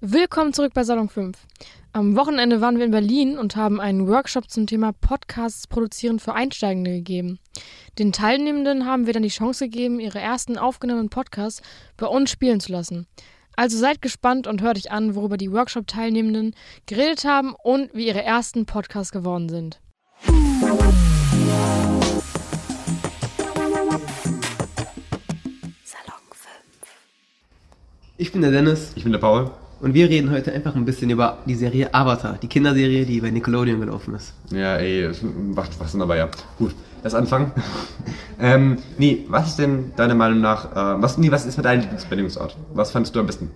Willkommen zurück bei Salon 5. Am Wochenende waren wir in Berlin und haben einen Workshop zum Thema Podcasts produzieren für Einsteigende gegeben. Den Teilnehmenden haben wir dann die Chance gegeben, ihre ersten aufgenommenen Podcasts bei uns spielen zu lassen. Also seid gespannt und hört euch an, worüber die Workshop-Teilnehmenden geredet haben und wie ihre ersten Podcasts geworden sind. Salon 5. Ich bin der Dennis Ich bin der Paul. Und wir reden heute einfach ein bisschen über die Serie Avatar, die Kinderserie, die bei Nickelodeon gelaufen ist. Ja, ey, macht was dabei, ja. Gut, lass anfangen. ähm, nee, was ist denn deiner Meinung nach, äh, was, nee, was ist mit deiner Lieblingsbändigungsart? Was fandest du am besten?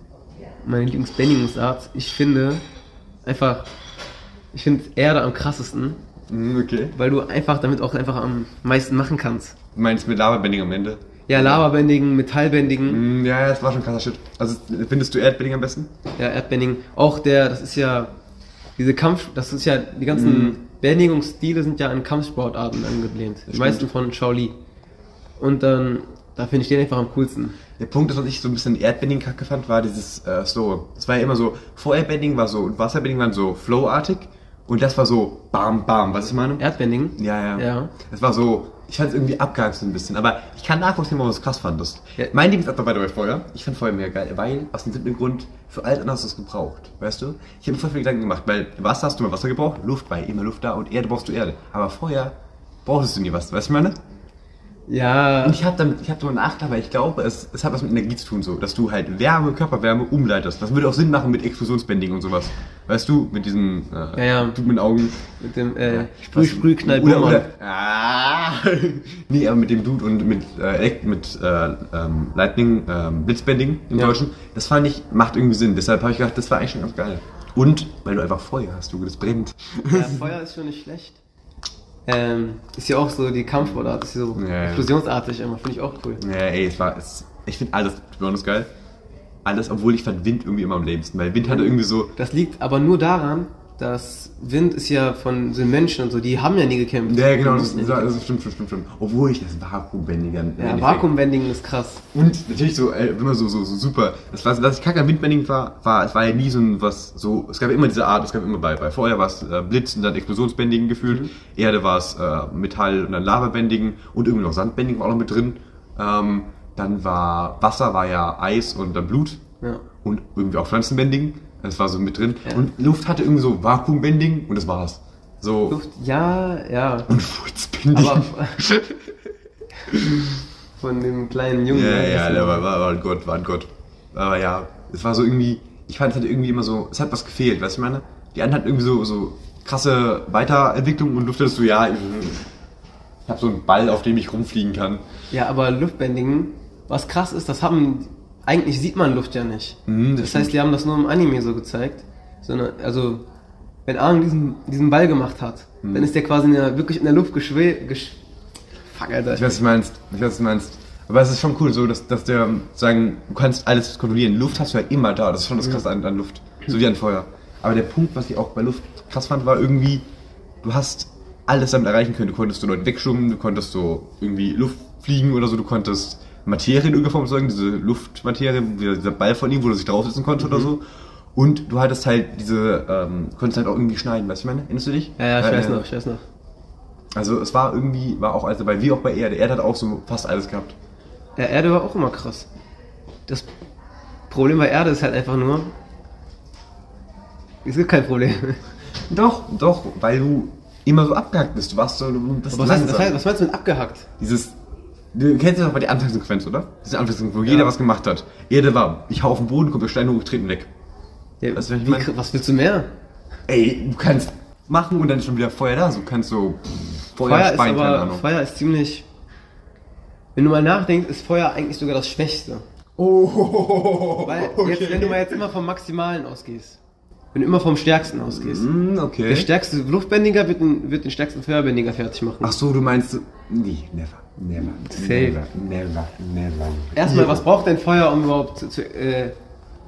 Meine Lieblingsbändigungsart, ich finde einfach, ich finde Erde am krassesten, Mhm, okay. weil du einfach damit auch einfach am meisten machen kannst. Du meinst mit Lavabending am Ende? Ja, Lavabändigen, Metallbändigen, Mm, ja, ja, das war schon krasser Shit. Also, findest du Erdbending am besten? ja, Erdbändigen, auch der, das ist ja, diese Kampf, das ist ja, die ganzen Bändigungsstile sind ja an Kampfsportarten angelehnt. Die meisten von Shaolin. Und dann, da finde ich den einfach am coolsten. Der Punkt ist, was ich so ein bisschen Erdbending kacke fand, war dieses äh, Slow. Es war ja immer so, vor Erdbending war so, und Wasserbending waren so flowartig und das war so bam, bam, was ich meine? Erdbändigen? Ja, ja. Ja. Es war so, ich fand es irgendwie abgehakt so ein bisschen, aber ich kann nachvollziehen, warum du es krass fandest. Ja. Mein Lieblingsakt war Feuer. Ich fand Feuer mega geil, weil aus dem simplen Grund, für alles du es gebraucht, weißt du? Ich habe mir voll viel Gedanken gemacht, weil Wasser hast du mal Wasser gebraucht, Luft war immer Luft da und Erde brauchst du Erde. Aber Feuer brauchtest du nie was, weißt du, meine? Ja. Und ich habe damit, ich habe darüber nachgedacht, weil ich glaube, es, es hat was mit Energie zu tun, so, dass du halt Wärme, Körperwärme umleitest. Das würde auch Sinn machen mit Explosionsbändigen und sowas. Weißt du, mit diesen, äh, Ja, ja. mit den Augen. Mit dem äh, Sprüh, Sprüh, Knall, oder, oder, ah, nee, aber mit dem Dude und mit, äh, mit äh, ähm, Lightning, ähm, Blitzbending im Ja. Deutschen, das fand ich, macht irgendwie Sinn. Deshalb habe ich gedacht, das war eigentlich schon ganz geil. Und, weil du einfach Feuer hast, du, das brennt. Ja, Feuer ist schon nicht schlecht. Ähm, ist ja auch so die Kampfsportart, ist so Ja, explosionsartig immer, finde ich auch cool. Ja, ey, es war, es, ich finde alles besonders geil. Alles, obwohl ich fand Wind irgendwie immer am lämsten, weil Wind hatte irgendwie so, Das liegt aber nur daran, dass Wind ist ja von den Menschen und so, die haben ja nie gekämpft. ja, genau, das, das, das stimmt, stimmt, stimmt, stimmt. Obwohl ich das kämpfen. Ja, Vakuumbending ist krass. Und natürlich so, äh, immer so, so, so super. Das war, was ich kacke am Windbending war, war, es war ja nie so ein, was, so, es gab immer diese Art, es gab immer bei, bei Feuer war es äh, Blitz und dann Explosionsbändigen gefühlt, Erde war es äh, Metall und dann Lavabändigen und irgendwie noch Sandbändigen war auch noch mit drin. Ähm, dann war, Wasser war ja Eis und dann Blut Ja. und irgendwie auch Pflanzenbändigen, das war so mit drin. Ja. Und Luft hatte irgendwie so Vakuumbändigen und das war's. So, Luft, ja, ja. und Furzbändigen. Aber von dem kleinen Jungen. Ja, ja, der war, war, war ein Gott, war ein Gott. Aber ja, es war so irgendwie, ich fand, es hat irgendwie immer so, es hat was gefehlt, weißt du, ich meine? Die anderen hatten irgendwie so, so krasse Weiterentwicklung und du dachtest so, ja, ich, ich habe so einen Ball, auf dem ich rumfliegen kann. Ja, aber Luftbändigen, was krass ist, das haben, eigentlich sieht man Luft ja nicht. Mhm, das das heißt, die haben das nur im Anime so gezeigt. Sondern, also, wenn Aang diesen, diesen Ball gemacht hat, Mhm. dann ist der quasi in der, wirklich in der Luft geschwe... Gesch Fuck, Alter. Ich weiß, was du meinst, ich weiß, was du meinst. Aber es ist schon cool, so, dass, dass der, sagen, du kannst alles kontrollieren. Luft hast du ja immer da, das ist schon das Krasse an, an Luft. So wie an Feuer. Aber der Punkt, was ich auch bei Luft krass fand, war irgendwie, du hast alles damit erreichen können. Du konntest so Leute wegschwimmen, du konntest so irgendwie Luft fliegen oder so, du konntest Materie in irgendeiner Form sagen, diese Luftmaterie, dieser Ball von ihm, wo du sich draufsetzen konnte oder so. Und du hattest halt diese, ähm, konntest halt auch irgendwie schneiden, weißt du, ich meine? Erinnerst du dich? Ja, ja, ich Äh, weiß noch, ich weiß noch. Also es war irgendwie, war auch, also bei wie auch bei Erde. Erde hat auch so fast alles gehabt. Ja, Erde war auch immer krass. Das Problem bei Erde ist halt einfach nur, es gibt kein Problem. Doch, doch, weil du immer so abgehackt bist. Du warst so, du bist was, heißt, was, heißt, was meinst du mit abgehackt? Dieses, du kennst ja doch mal die Anfangssequenz, oder? Diese Anfangssequenz, wo jeder was gemacht hat. Erde war, ich hau auf den Boden, kommt der Stein hochgetreten weg. Ja, was wie, was willst du mehr? Ey, du kannst machen und dann ist schon wieder Feuer da. So du kannst so Feuer, Feuer ist speien, keine aber, Ahnung. Feuer ist ziemlich, wenn du mal nachdenkst, ist Feuer eigentlich sogar das Schwächste. Oh, Weil jetzt, wenn du mal jetzt immer vom Maximalen ausgehst, wenn du immer vom Stärksten ausgehst, der okay. stärkste Luftbändiger wird den, wird den stärksten Feuerbändiger fertig machen. Ach so, du meinst, nee, never, never, Safe. never, never, never. Erstmal, was braucht denn Feuer, um überhaupt zu, zu, äh,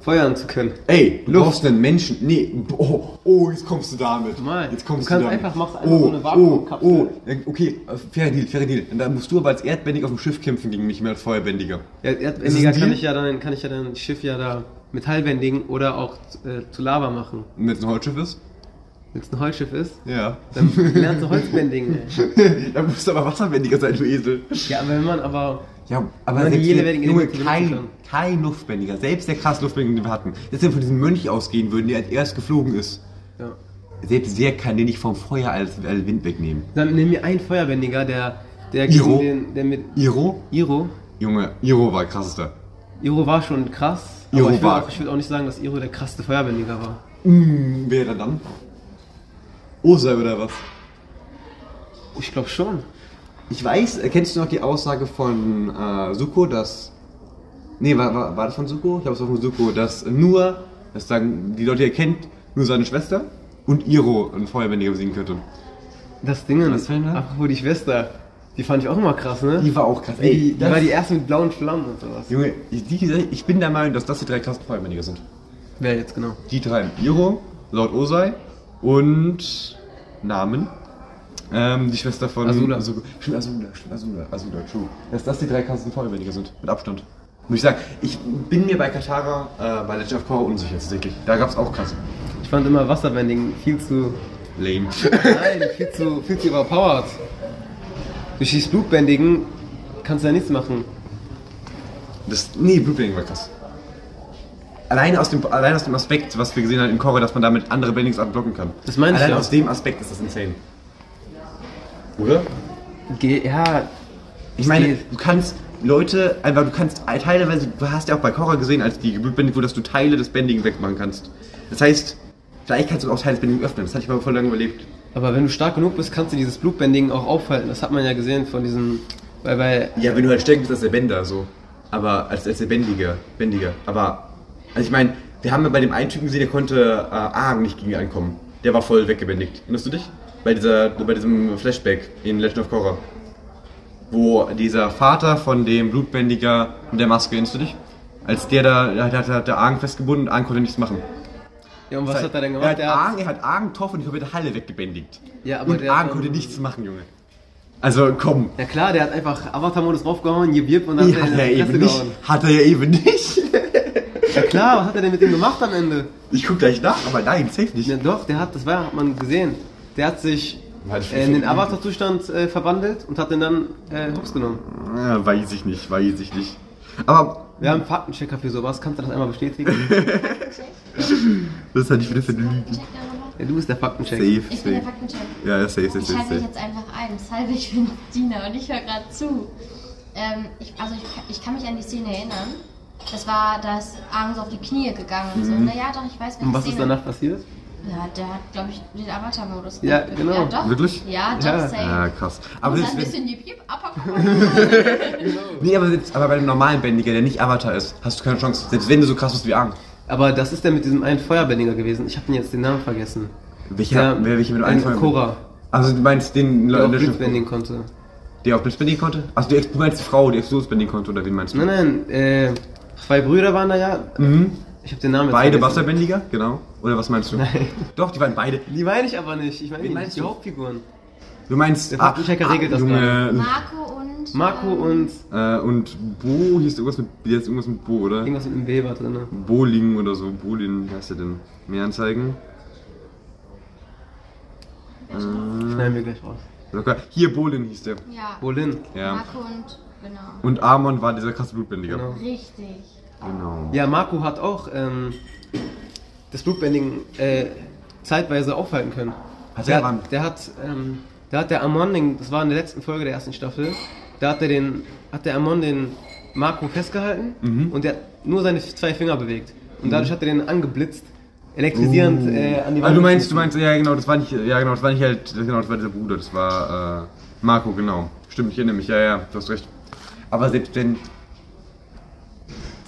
feuern zu können. Ey, du Luft. brauchst einen Menschen. Nee, oh, oh, jetzt kommst du damit. Normal. Jetzt kommst Du kannst damit. einfach- machst einfach oh, so eine oh, Vakuumkapsel. oh, Ja, okay, äh, fairer Deal, fairer Deal. Und dann musst du aber als Erdbändiger auf dem Schiff kämpfen gegen mich mehr als Feuerbändiger. Ja, Erdbändiger kann ich ja dann, kann ich ja dann Schiff ja da metallbändigen oder auch äh, zu Lava machen. Wenn es ein Holzschiff ist? Wenn es ein Holzschiff ist, Ja. dann lernst du Holzbändigen. ey. dann musst du aber Wasserbändiger sein, du Esel. Ja, aber wenn man aber Ja, aber Nur die selbst der, Junge, kein, kein Luftbändiger, selbst der krasse Luftbändiger, den wir hatten, selbst wenn wir von diesem Mönch ausgehen würden, der als erst geflogen ist, ja. selbst der kann den nicht vom Feuer als, als Wind wegnehmen. Dann nimm mir einen Feuerbändiger, der der Iro? den der mit Iro? Iro. Junge, Iro war krassester. Iro war schon krass. Iro aber ich war- auch, ich will auch nicht sagen, dass Iro der krasseste Feuerbändiger war. Mm, wer dann? Osei oder was? Ich glaube schon. Ich weiß, kennst du noch die Aussage von äh, Suko, dass. Nee, war, war, war das von Suko? Ich glaube, es war von Suko, dass nur, das sagen die Leute, die er kennt, nur seine Schwester und Iro einen Feuerbändiger besiegen könnte. Das Ding, Was fällt mir da? apropos die Schwester, die fand ich auch immer krass, ne? Die war auch krass. die, die das- war die erste mit blauen Flammen und sowas. Junge, ich, die, ich bin der Meinung, dass das die drei krassen Feuerbändiger sind. Wer jetzt genau? Die drei. Iro, Lord Osei und Namen. Ähm, die Schwester von Azula. Stimmt, Azula, stimmt, Azula, Azula, true. Dass das die drei krassesten Feuerbändiger sind. Mit Abstand. Muss ich sagen, ich bin mir bei Katara, äh, bei Legend of Korra unsicher tatsächlich. Da gab es auch krasse. Ich fand immer Wasserbändigen viel zu. Lame. Nein, viel zu, viel zu überpowered. Durch dieses Blutbändigen kannst du ja nichts machen. Das, nee, Blutbändigen war krass. Allein aus, dem, allein aus dem Aspekt, was wir gesehen haben in Korra, dass man damit andere Bändigsarten blocken kann. Das meine ich Allein ja. aus dem Aspekt ist das insane. Oder? Ge ja, Ich meine, du kannst Leute, einfach du kannst teilweise, du hast ja auch bei Korra gesehen, als die geblutbändigt wurde, dass du Teile des Bändigen wegmachen kannst. Das heißt, vielleicht kannst du auch Teile des Bändigen öffnen. Das hatte ich mal voll lange überlebt. aber wenn du stark genug bist, kannst du dieses Blutbändigen auch aufhalten. Das hat man ja gesehen von diesen. Weil bei. Ja, wenn du halt stärker bist als der Bänder, so. Aber als, als der Bändiger, Bändiger. Aber, also ich meine, wir haben ja bei dem einen Typen gesehen, der konnte äh, Argen nicht gegen ihn ankommen. Der war voll weggebändigt. Erinnerst du dich? Bei, dieser, bei diesem Flashback in Legend of Korra. Wo dieser Vater von dem Blutbändiger mit der Maske, erinnerst du dich? Als der da, der hat, hat, der Argen festgebunden und Argen konnte nichts machen. Ja, und was hat er denn Er gemacht? Der hat- Argen, er hat Argen, Toff und die komplette Halle weggebändigt. Ja, aber und der Argen konnte nichts machen, Junge. Also komm. Ja klar, der hat einfach Avatar-Modus draufgehauen, jip und dann Nee, hat hat er er die eben nicht. Hat er ja eben nicht. Ja klar, was hat er denn mit dem gemacht am Ende? Ich guck gleich nach, aber nein, safe nicht. Ja doch, der hat, das war, hat man gesehen. Der hat sich ich äh, in den. Avatar-Zustand äh, verwandelt und hat den dann äh, hops genommen. Ja, weiß ich nicht, weiß ich nicht. Aber Wir haben einen Faktenchecker für sowas, kannst du das einmal bestätigen? das ist halt nicht wieder für eine Lüge. Ja, du bist der Faktencheck. Safe, Ich bin der safe. Faktencheck. Ja, ja, safe, safe, Ich safe, schalte mich safe. jetzt einfach ein. Deshalb, ich bin Dina und ich höre gerade zu. Ähm, ich, also ich, ich kann mich an die Szene erinnern. Das war, dass Aang so auf die Knie gegangen und so. Naja, doch, ich weiß, welche Und was ist Szene. danach passiert? Ja, der hat, glaube ich, den Avatar-Modus Ja, gemacht. genau. Ja, doch. Wirklich? Ja, doch, Ja. safe. Ah, krass. Aber, das, ein bisschen Jip Jip, Uppercut. nee, aber, selbst, aber bei dem normalen Bändiger, der nicht Avatar ist, hast du keine Chance. Selbst wenn du so krass bist wie Arm. Aber das ist der mit diesem einen Feuerbändiger gewesen. Ich habe jetzt den Namen vergessen. Welcher, Der- wer, welcher mit dem ein Einfall? Korra, Also du meinst den der auch Blitzbändigen konnte. Der auch Blitzbändigen konnte? Also du, du meinst die Frau, die Explosionsbändigen konnte, oder wen meinst du? Nein, nein, äh, zwei Brüder waren da ja. Mhm. Ich habe den Namen jetzt Beide. Wasserbändiger, genau. Oder was meinst du? Nein. Doch, die waren beide. Die meine ich aber nicht. Ich meine Wen die, du? Hauptfiguren. Du meinst. Der Faktenchecker regelt das Junge, Marco und. Marco ähm, und Äh, und Bo, hier ist irgendwas mit, ist irgendwas mit Bo, oder? irgendwas mit einem B war drin. Boling oder so. Bolin, wie heißt der denn? Mehr anzeigen? Schneiden wir gleich raus. Locker. Hier, Bolin hieß der. Ja, Bolin. Ja. Marco und. Genau. Und Amon war dieser krasse Blutbändiger. Genau. Richtig. Genau. Ja, Marco hat auch ähm, das Blutbändigen äh, zeitweise aufhalten können. Hat der, er hat, der hat, ähm, da hat der Amon, den, das war in der letzten Folge der ersten Staffel, da hat der den, hat der Amon den Marco festgehalten Mhm. und der hat nur seine zwei Finger bewegt. Und dadurch hat er den angeblitzt, elektrisierend äh, an die Ah, du meinst, du meinst, ja genau, das war nicht, ja genau, das war nicht halt, genau, das war dieser Bruder, das war äh, Marco, genau. Stimmt, ich erinnere mich, ja, ja, du hast recht. Aber selbst wenn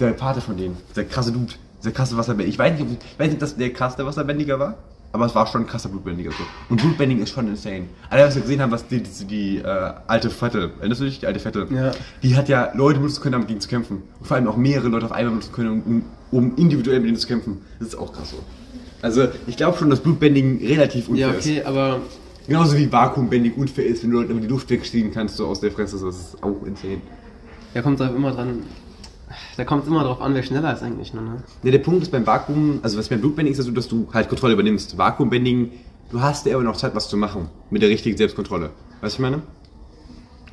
der Vater von denen, der krasse Dude, dieser krasse Wasserbändiger, ich weiß nicht, ob, ich weiß nicht, ob das der krasse Wasserbändiger war, aber es war schon ein krasser Blutbändiger so. Und Blutbändigen ist schon insane. Alle, was wir gesehen haben, was die, die, die äh, alte Vettel, erinnerst du dich, die alte Vettel? Ja. Die hat ja Leute benutzen können, um gegen zu kämpfen. Und vor allem auch mehrere Leute auf einmal benutzen können, um, um individuell mit denen zu kämpfen. Das ist auch krass so. Also ich glaube schon, dass Blutbändigen relativ unfair Ja, ist. okay, aber Genauso wie Vakuumbändigen unfair ist, wenn du Leute über die Luft wegziehen kannst, so aus der Fresse, das ist auch insane. da kommt drauf immer dran. Da kommt immer drauf an, wer schneller ist eigentlich nur, ne? Ne, der Punkt ist beim Vakuum, also was beim Blutbändigen ist, ist so, dass du halt Kontrolle übernimmst. Vakuumbändigen, du hast ja aber noch Zeit, was zu machen. Mit der richtigen Selbstkontrolle. Weißt du, was ich meine?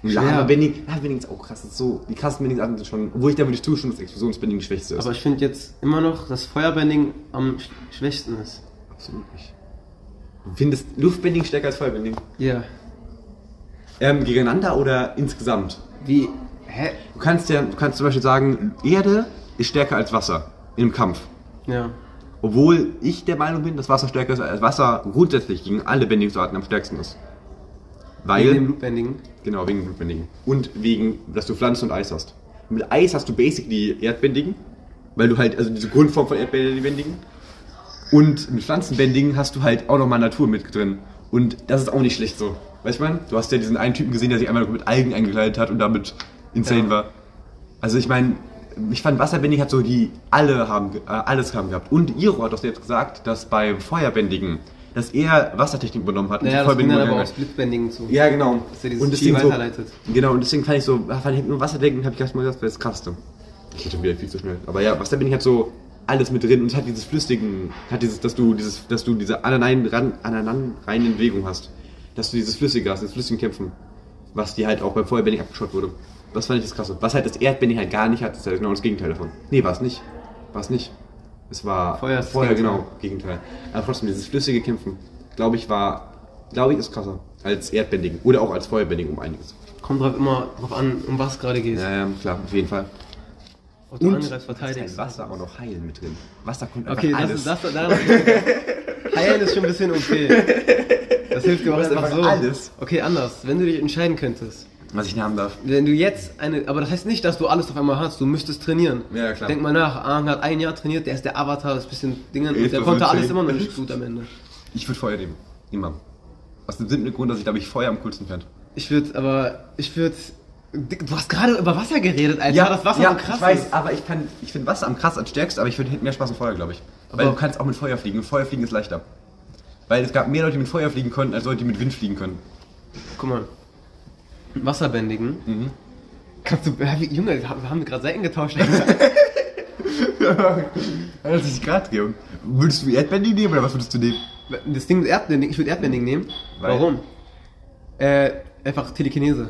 Lavabändigen, Lavabändigen ist auch krass. Das ist so, die krassen Bändigen sind schon, obwohl ich da würde ich zustimmen, dass Explosionsbändigen das schwächste ist. Aber ich finde jetzt immer noch, dass Feuerbending am sch schwächsten ist. absolut nicht. Du findest Luftbändigen stärker als Feuerbändigen? Ja. Ähm, gegeneinander oder insgesamt? Wie? Hä? Du kannst ja, du kannst zum Beispiel sagen, Erde ist stärker als Wasser im Kampf. Ja. Obwohl ich der Meinung bin, dass Wasser stärker ist als Wasser grundsätzlich gegen alle Bändigungsarten am stärksten ist. Weil, Wegen dem Blutbändigen. genau, wegen Blutbändigen. Und wegen, dass du Pflanzen und Eis hast. Mit Eis hast du basically Erdbändigen, weil du halt, also diese Grundform von Erdbändigen. Und mit Pflanzenbändigen hast du halt auch nochmal Natur mit drin. Und das ist auch nicht schlecht so. Weißt du? Du hast ja diesen einen Typen gesehen, der sich einmal mit Algen eingekleidet hat und damit insane Ja. war. Also ich meine, ich fand Wasserbändigen hat so die alle haben äh, alles haben gehabt. Und Iro hat doch selbst gesagt, dass beim Feuerbändigen, dass er Wassertechnik übernommen hat. und Naja, die das ging dann aber aufs Blitzbändigen zu. Ja, genau. Dass er dieses und deswegen so, weiterleitet. Genau, und deswegen fand ich so, fand ich nur Wasserbändigen, habe ich erstmal gesagt, das wäre das Krasseste. Ich hätte wieder viel zu schnell. Aber ja, Wasserbändigen hat so alles mit drin und es hat dieses flüssigen, hat dieses, dass du dieses, dass du diese aneinanderreinen Bewegung hast. Dass du dieses Flüssige hast, dieses flüssigen Kämpfen. Was die halt auch beim Feuerbändigen abgeschaut wurde. Das fand ich das Krasse. Was halt das Erdbändigen halt gar nicht hat, ist halt genau das Gegenteil davon. Nee, war es nicht. War es nicht. Es war Feuer das Feuer, Gegenteil. genau, Gegenteil. Aber trotzdem, dieses flüssige Kämpfen, glaube ich, war, glaube ich, ist krasser als Erdbändigen. Oder auch als Feuerbändigen um einiges. Kommt drauf immer drauf an, um was gerade geht. Ja, ja, klar, auf jeden Fall. Ob du angreifst, da ist verteidigst. halt Wasser auch noch heilen mit drin. Wasser kommt einfach Okay, das alles. ist das. das Heilen ist schon ein bisschen okay. Das hilft dir auch einfach einfach so. alles. Okay, anders. Wenn du dich entscheiden könntest. Was ich nehmen darf. Wenn du jetzt eine. Aber das heißt nicht, dass du alles auf einmal hast. Du müsstest trainieren. Ja, klar. Denk mal nach. Aang hat ein Jahr trainiert. Der ist der Avatar. Das bisschen Dingen. Und der konnte alles immer noch nicht gut am Ende. Ich würde Feuer nehmen. Immer. Aus dem simplen Grund, dass ich glaube ich Feuer am coolsten fand. Ich würde, aber. Ich würde. Du hast gerade über Wasser geredet, Alter. das Wasser so krass ich weiß, ist. aber ich, kann- ich finde Wasser am krass als stärkst, aber ich finde mehr Spaß mit Feuer, glaube ich. Weil Aber- du kannst auch mit Feuer fliegen. Und Feuer fliegen ist leichter. Weil es gab mehr Leute, die mit Feuer fliegen konnten, als Leute, die mit Wind fliegen können. Guck mal. Wasserbändigen. Mhm. Kannst du. Junge, wir haben gerade Seiten getauscht. Das ist gerade drehen. Würdest du Erdbändigen nehmen oder was würdest du nehmen? Das Ding mit Erdbending, ich würde Erdbending nehmen. Weil? Warum? Äh, einfach Telekinese.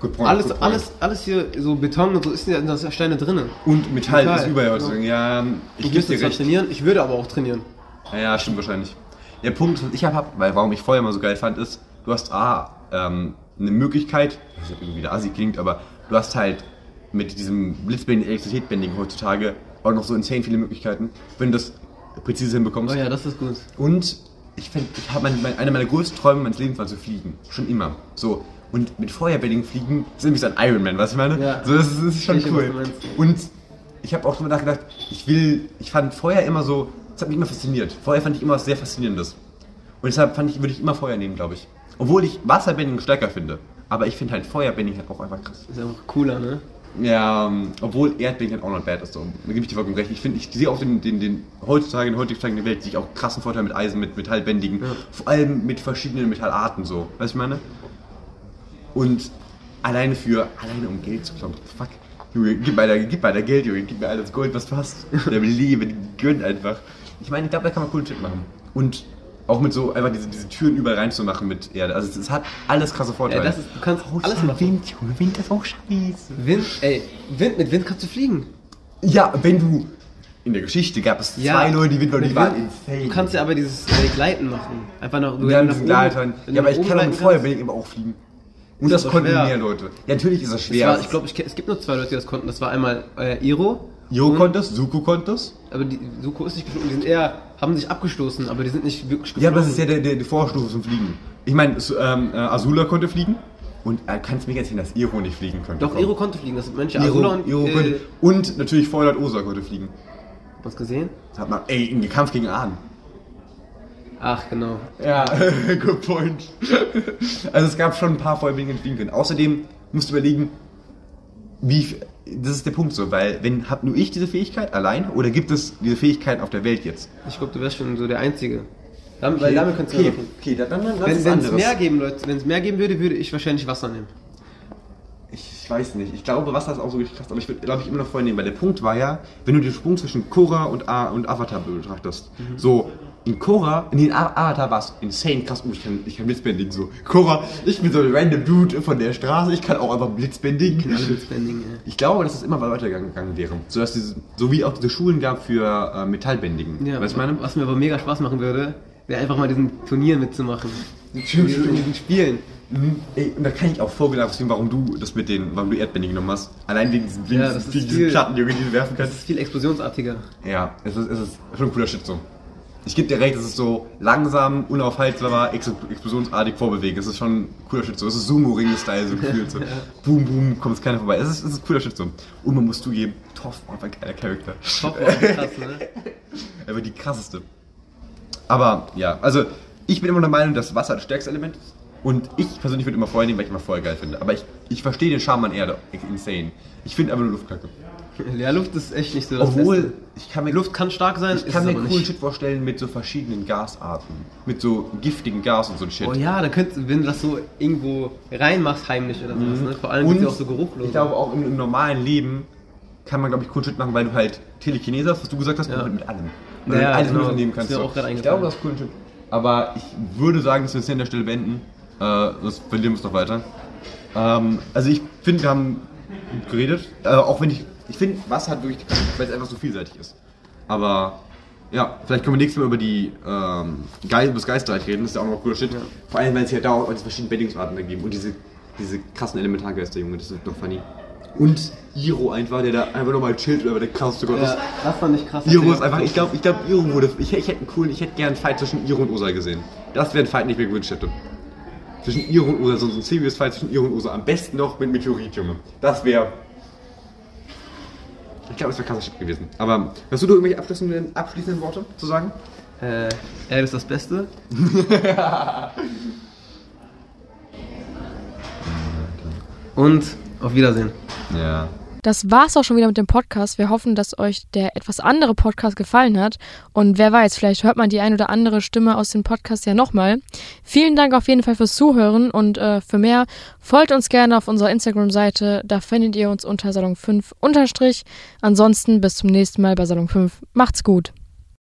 Good point, Alles, good alles, alles hier, so Beton und so, ist ja, da sind Steine drinnen. Und Metall, Metall. ist überall heutzutage. Ja, ich Ich dir zwar trainieren, ich würde aber auch trainieren. Ja, ja, stimmt wahrscheinlich. Der Punkt, was ich habe, hab, weil warum ich Feuer immer so geil fand, ist, du hast A, ähm, eine Möglichkeit, nicht, ob irgendwie wieder assi klingt, aber du hast halt mit diesem blitzbändigen Elektrizitätbändigen heutzutage auch noch so insane viele Möglichkeiten, wenn du das präzise hinbekommst. Oh ja, das ist gut. Und ich finde, ich habe mein, mein, einer meiner größten Träume meines Lebens war zu fliegen. Schon immer. So. Und mit Feuerbändigen fliegen ist irgendwie so ein Ironman, was ich meine? Ja. So, das ist, das ist schon Ich cool. Und ich habe auch drüber nachgedacht, ich will, ich fand Feuer immer so, das hat mich immer fasziniert. Feuer fand ich immer was sehr Faszinierendes. Und deshalb fand ich, würde ich immer Feuer nehmen, glaube ich. Obwohl ich Wasserbändigen stärker finde. Aber ich finde halt Feuerbändigen halt auch einfach krass. Ist einfach cooler, ne? Ja, ähm, obwohl Erdbeben halt auch noch bad ist. So. Da gebe ich dir vollkommen recht. Ich finde, ich sehe auch den, den, den heutzutage in der heutigen Welt sehe ich auch krassen Vorteil mit Eisen, mit Metallbändigen. Ja. Vor allem mit verschiedenen Metallarten so. Weißt du, was ich meine? Und alleine für, alleine um Geld zu bekommen. Fuck. Junge, gib mal, da, gib mal da Geld, Junge. Gib mir all das Gold, was du hast. Der Leben, gönn einfach. Ich meine, ich glaube, da kann man coolen Shit machen. Und auch mit so, einfach diese, diese Türen überall reinzumachen mit Erde. Also es, es hat alles krasse Vorteile. Ja, das ist, du kannst alles Außer machen. Wind, Junge. Wind ist auch scheiße. Wind, ey, Wind, mit Wind kannst du fliegen. Ja, wenn du. In der Geschichte gab es Ja, zwei Leute, die Wind waren, die waren insane. Du kannst ja aber dieses äh, Gleiten machen. Einfach nach, Wir haben nach oben- Gleitern. Ja, aber ich kann auch mit Feuerbällen immer auch fliegen. Und das aber konnten mehr Leute. Ja, natürlich ist das Das schwer. war, ich glaube, es gibt nur zwei Leute, die das konnten. Das war einmal äh, Iro. Jo und- konnte es, Suko konnte es. Aber die Suko ist nicht geflogen. Die sind eher, haben sich abgestoßen, aber die sind nicht wirklich geflogen. Ja, aber das ist ja der, der, die Vorstufe zum Fliegen. Ich meine, ähm, äh, Azula konnte fliegen. Und äh, kannst mir erzählen, dass Iro nicht fliegen konnte. Doch, Komm. Iro konnte fliegen. Das sind Mönche. Iro, Azula und Iro äh, konnte. Und natürlich Feuerland Osa konnte fliegen. Was gesehen? Hat man, ey, im Kampf gegen Ahn. Ach, genau. Ja, good point. Also es gab schon ein paar Feuerbänke, die fliegen können. Außerdem musst du überlegen, wie, das ist der Punkt so, weil wenn hab nur ich diese Fähigkeit allein oder gibt es diese Fähigkeit auf der Welt jetzt? Ich glaube, du wärst schon so der Einzige. Damit, Weil damit kannst du okay, machen. okay, dann, dann, dann lass Wenn es mehr geben, Leute, wenn es mehr geben würde, würde ich wahrscheinlich Wasser nehmen. Ich, ich weiß nicht. Ich glaube, Wasser ist auch so krass, aber ich würde, glaube ich, immer noch vorher nehmen, weil der Punkt war ja, wenn du den Sprung zwischen Korra und, A und Avatar betrachtest, so, in Korra, in den Avatar war es insane krass. Oh, ich kann, ich kann Blitzbending so. Korra, ich bin so ein random Dude von der Straße, ich kann auch einfach Blitzbending. Alle Blitzbending, ja. Ich glaube, dass es immer weitergegangen wäre. So, dass diese, so wie auch diese Schulen gab für äh, Metallbändigen. Ja, du, meine? was mir aber mega Spaß machen würde, wäre einfach mal diesen Turnieren mitzumachen. Stimmt, Diesen- diesen Spielen. Mhm. Ey, und da kann ich auch verstehen, warum du das mit den, warum du Erdbändigen genommen hast. Allein wegen diesen, wegen Ja, das diesen, diesen Platten, die du werfen Das kannst. ist viel explosionsartiger. Ja, es ist, es ist schon ein cooler Shit so. Ich gebe dir recht, es ist so langsam, unaufhaltbar, ex explosionsartig vorbewegen. Es ist schon ein cooler Shit so. Es ist Sumo-Ring-Style so gefühlt so. Boom, boom, kommt es keiner vorbei. Es ist, es ist ein cooler Shit so. Und man muss zugeben, Toff war einfach ein geiler Charakter. Top, krass, ne? Er war die krasseste. Aber ja, also ich bin immer der Meinung, dass Wasser das stärkste Element ist. Und ich persönlich würde immer Feuer nehmen, weil ich immer Feuer geil finde. Aber ich, ich verstehe den Charme an Erde. Insane. Ich finde einfach nur Luft kacke. Ja, Luft ist echt nicht so das Obwohl, Beste. ich kann mir, Luft kann stark sein, ich kann ist mir coolen nicht. Shit vorstellen mit so verschiedenen Gasarten. Mit so giftigen Gas und so ein Shit. Oh ja, dann könntest du, wenn du das so irgendwo reinmachst, heimlich oder sowas, ne? Vor allem ist ja auch so geruchlos. ich glaube auch im, im normalen Leben kann man, glaube ich, coolen Shit machen, weil du halt Telekinese hast, was du gesagt hast, Ja. und mit allem. Weil Ja, du alles genau. mitnehmen Ist kannst. mir so. auch ich glaube, das ist coolen Shit. Aber ich würde sagen, dass wir es an der Stelle beenden. Äh, das verlieren wir es noch weiter. Ähm, also ich finde, wir haben gut geredet. Äh, auch wenn ich, ich finde, Wasser hat wirklich, weil es einfach so vielseitig ist. Aber ja, vielleicht können wir nächstes Mal über die ähm, Geist, über das Geistreich reden. Das ist ja auch noch cooler Shit. Vor allem, weil es ja da auch diese verschiedenen Bendungsarten da geben und diese, diese krassen Elementargeister, Junge, das ist doch funny. Und Iro einfach, der da einfach nochmal chillt, aber der krasseste Gott ist. ja, das fand ich krass. Iro ist einfach, ich glaube, ich glaube, Iro wurde, ich, ich hätte einen coolen, ich hätte gern einen Fight zwischen Iro und Osa gesehen. Das wäre ein Fight, den ich mir gewünscht hätte. Zwischen Iro und Osa, so ein serious Fight zwischen Iro und Osa. Am besten noch mit Meteorit, Junge. Das wäre. Ich glaube, das wäre krasser Shit gewesen. Aber hast du da irgendwelche abschließenden, abschließenden Worte zu sagen? Äh, er ist das Beste. Und auf Wiedersehen. Ja. Das war's auch schon wieder mit dem Podcast. Wir hoffen, dass euch der etwas andere Podcast gefallen hat. Und wer weiß, vielleicht hört man die ein oder andere Stimme aus dem Podcast ja nochmal. Vielen Dank auf jeden Fall fürs Zuhören und äh, für mehr folgt uns gerne auf unserer Instagram-Seite. Da findet ihr uns unter Salon 5 unterstrich. Ansonsten bis zum nächsten Mal bei Salon 5. Macht's gut.